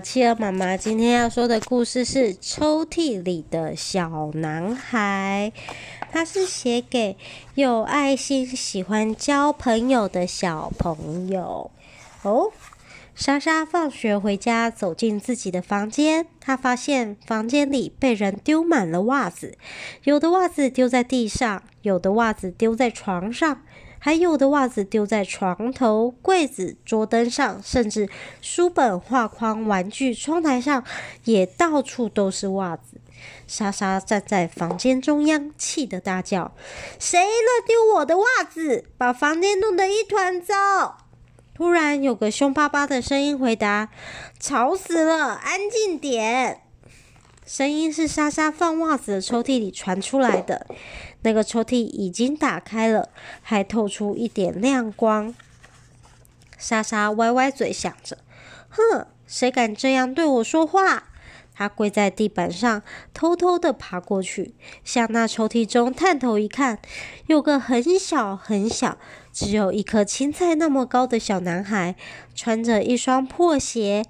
企鹅妈妈今天要说的故事是《抽屉里的小男孩》，它是写给有爱心、喜欢交朋友的小朋友。哦，莎莎放学回家，走进自己的房间，她发现房间里被人丢满了袜子，有的袜子丢在地上，有的袜子丢在床上。还有的袜子丢在床头、柜子、桌灯上，甚至书本、画框、玩具、窗台上，也到处都是袜子。莎莎站在房间中央，气得大叫：“谁乱丢我的袜子？把房间弄得一团糟！”突然，有个凶巴巴的声音回答：“吵死了，安静点。”声音是莎莎放袜子的抽屉里传出来的。那个抽屉已经打开了，还透出一点亮光。莎莎歪歪嘴，想着：“哼，谁敢这样对我说话？”她跪在地板上，偷偷地爬过去，向那抽屉中探头一看，有个很小很小，只有一颗青菜那么高的小男孩，穿着一双破鞋。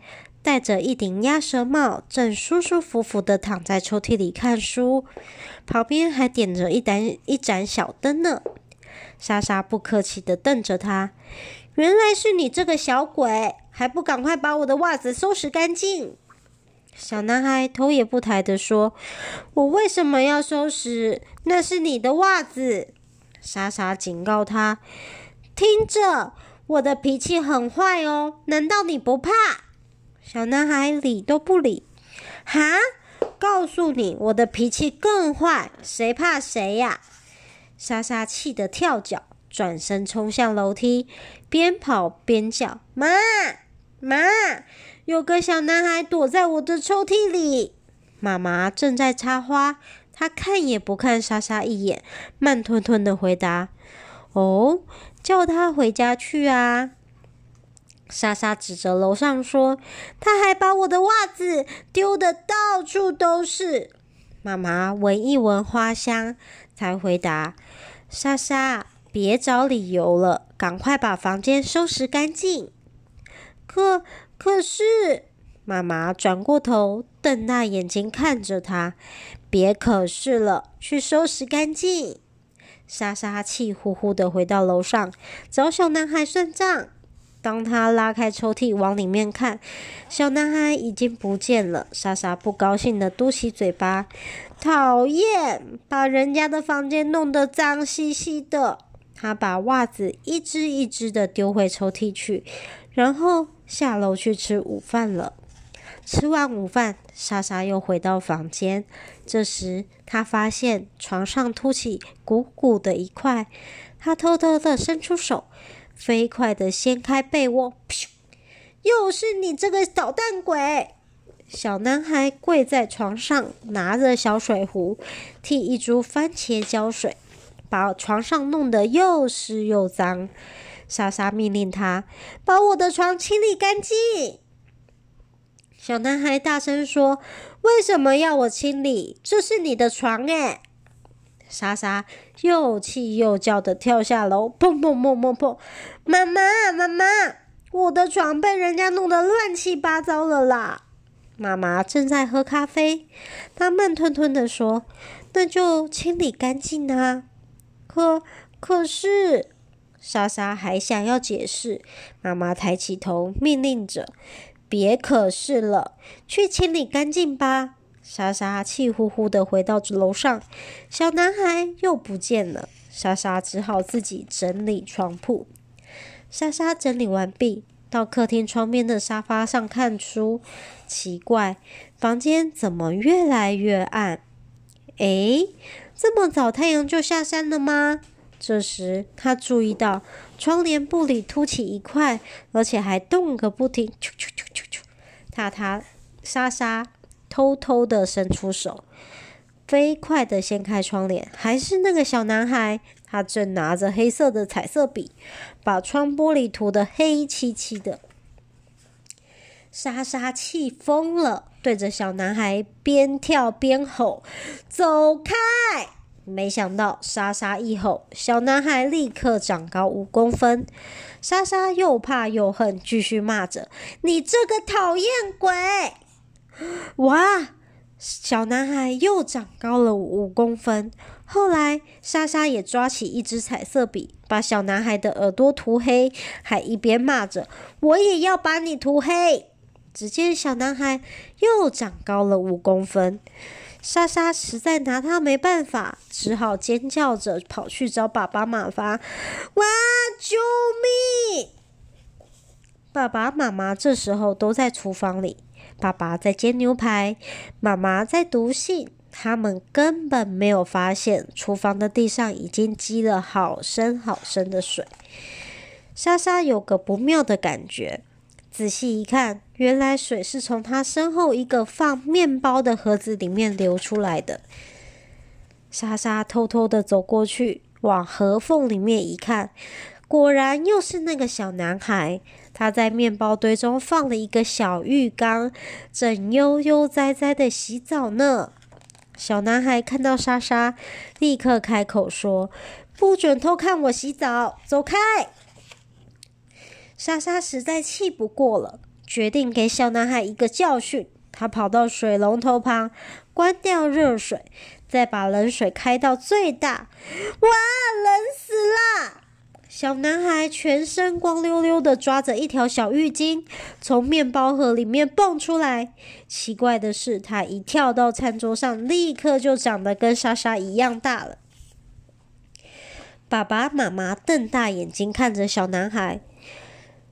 戴着一顶鸭舌帽，正舒舒服服地躺在抽屉里看书，旁边还点着一盏一盏小灯呢。莎莎不客气地瞪着他：“原来是你这个小鬼，还不赶快把我的袜子收拾干净！”小男孩头也不抬地说：“我为什么要收拾？那是你的袜子。”莎莎警告他：“听着，我的脾气很坏哦，难道你不怕？”小男孩理都不理，哈！告诉你，我的脾气更坏，谁怕谁呀？莎莎气得跳脚，转身冲向楼梯，边跑边叫：“妈妈，有个小男孩躲在我的抽屉里。”妈妈正在插花，她看也不看莎莎一眼，慢吞吞的回答：“哦，叫他回家去啊。”莎莎指着楼上说：“他还把我的袜子丢得到处都是。”妈妈闻一闻花香，才回答：“莎莎，别找理由了，赶快把房间收拾干净。”可可是，妈妈转过头，瞪大眼睛看着她：“别可是了，去收拾干净。”莎莎气呼呼地回到楼上，找小男孩算账。当他拉开抽屉往里面看，小男孩已经不见了。莎莎不高兴地嘟起嘴巴：“讨厌，把人家的房间弄得脏兮兮的。”他把袜子一只一只地丢回抽屉去，然后下楼去吃午饭了。吃完午饭，莎莎又回到房间。这时，她发现床上凸起鼓鼓的一块，她偷偷地伸出手。飞快地掀开被窝，噗！又是你这个捣蛋鬼！小男孩跪在床上，拿着小水壶，替一株番茄浇水，把床上弄得又湿又脏。莎莎命令他把我的床清理干净。小男孩大声说：“为什么要我清理？这是你的床诶。”莎莎又气又叫的跳下楼，砰砰砰砰砰！妈妈，妈妈，我的床被人家弄得乱七八糟了啦！妈妈正在喝咖啡，她慢吞吞的说：“那就清理干净啊！”可可是，莎莎还想要解释，妈妈抬起头命令着：“别可是了，去清理干净吧。”莎莎气呼呼的回到楼上，小男孩又不见了。莎莎只好自己整理床铺。莎莎整理完毕，到客厅窗边的沙发上看书。奇怪，房间怎么越来越暗？诶，这么早太阳就下山了吗？这时，他注意到窗帘布里凸起一块，而且还动个不停。啾啾啾啾啾，他他莎莎。偷偷的伸出手，飞快的掀开窗帘，还是那个小男孩。他正拿着黑色的彩色笔，把窗玻璃涂得黑漆漆的。莎莎气疯了，对着小男孩边跳边吼：“走开！”没想到莎莎一吼，小男孩立刻长高五公分。莎莎又怕又恨，继续骂着：“你这个讨厌鬼！”哇，小男孩又长高了五公分。后来，莎莎也抓起一支彩色笔，把小男孩的耳朵涂黑，还一边骂着：“我也要把你涂黑！”只见小男孩又长高了五公分。莎莎实在拿他没办法，只好尖叫着跑去找爸爸妈妈。哇！救命！爸爸妈妈这时候都在厨房里，爸爸在煎牛排，妈妈在读信。他们根本没有发现厨房的地上已经积了好深好深的水。莎莎有个不妙的感觉。仔细一看，原来水是从他身后一个放面包的盒子里面流出来的。莎莎偷偷的走过去，往盒缝里面一看，果然又是那个小男孩。他在面包堆中放了一个小浴缸，正悠悠哉哉的洗澡呢。小男孩看到莎莎，立刻开口说：“不准偷看我洗澡，走开！”莎莎实在气不过了，决定给小男孩一个教训。她跑到水龙头旁，关掉热水，再把冷水开到最大。哇，冷死啦！小男孩全身光溜溜的，抓着一条小浴巾，从面包盒里面蹦出来。奇怪的是，他一跳到餐桌上，立刻就长得跟莎莎一样大了。爸爸妈妈瞪大眼睛看着小男孩。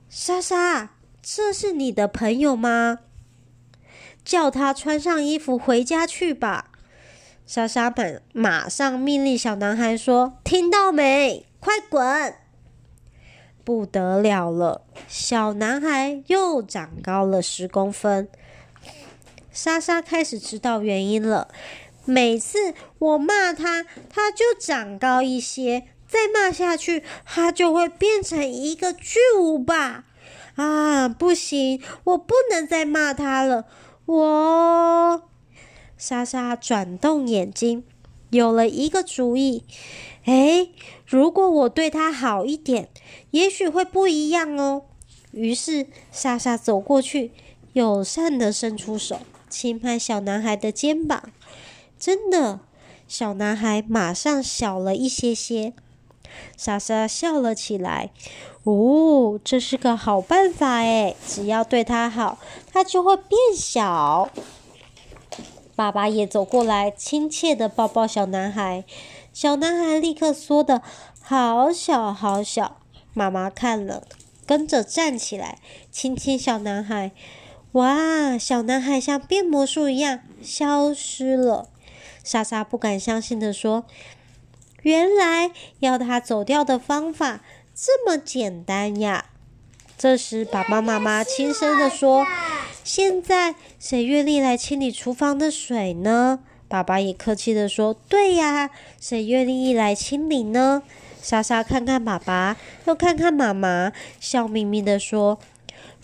莎莎，这是你的朋友吗？叫他穿上衣服回家去吧。莎莎本马上命令小男孩说：“听到没？快滚！”不得了了，小男孩又长高了十公分。莎莎开始知道原因了。每次我骂他，他就长高一些。再骂下去，他就会变成一个巨无霸啊！不行，我不能再骂他了。我莎莎转动眼睛，有了一个主意。诶，如果我对他好一点，也许会不一样哦。于是莎莎走过去，友善地伸出手，轻拍小男孩的肩膀。真的，小男孩马上小了一些些。莎莎笑了起来。哦，这是个好办法诶，只要对他好，他就会变小。爸爸也走过来，亲切地抱抱小男孩。小男孩立刻缩的好小好小。妈妈看了，跟着站起来，亲亲小男孩。哇，小男孩像变魔术一样消失了。莎莎不敢相信地说。原来要他走掉的方法这么简单呀！这时，爸爸妈妈轻声地说：“现在谁愿意来清理厨房的水呢？”爸爸也客气地说：“对呀，谁愿意来清理呢？”莎莎看看爸爸，又看看妈妈，笑眯眯地说：“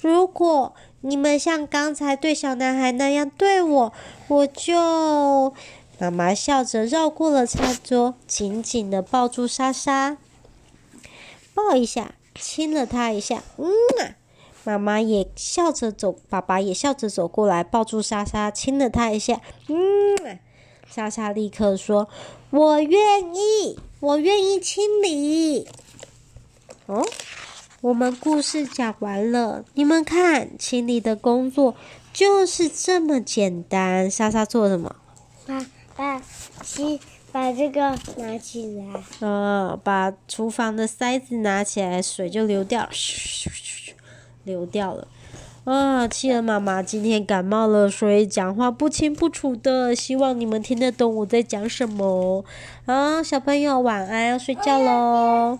如果你们像刚才对小男孩那样对我，我就……”妈妈笑着绕过了餐桌，紧紧地抱住莎莎，抱一下，亲了她一下。嗯啊，妈妈也笑着走，爸爸也笑着走过来，抱住莎莎，亲了她一下。嗯啊，莎莎立刻说：“我愿意，我愿意亲你。”哦，我们故事讲完了，你们看，清理的工作就是这么简单。莎莎做什么？把把洗把这个拿起来，嗯，把厨房的塞子拿起来，水就流掉，嘘嘘嘘，流掉了。啊，企鹅妈妈今天感冒了，所以讲话不清不楚的，希望你们听得懂我在讲什么。啊，小朋友晚安，要睡觉喽。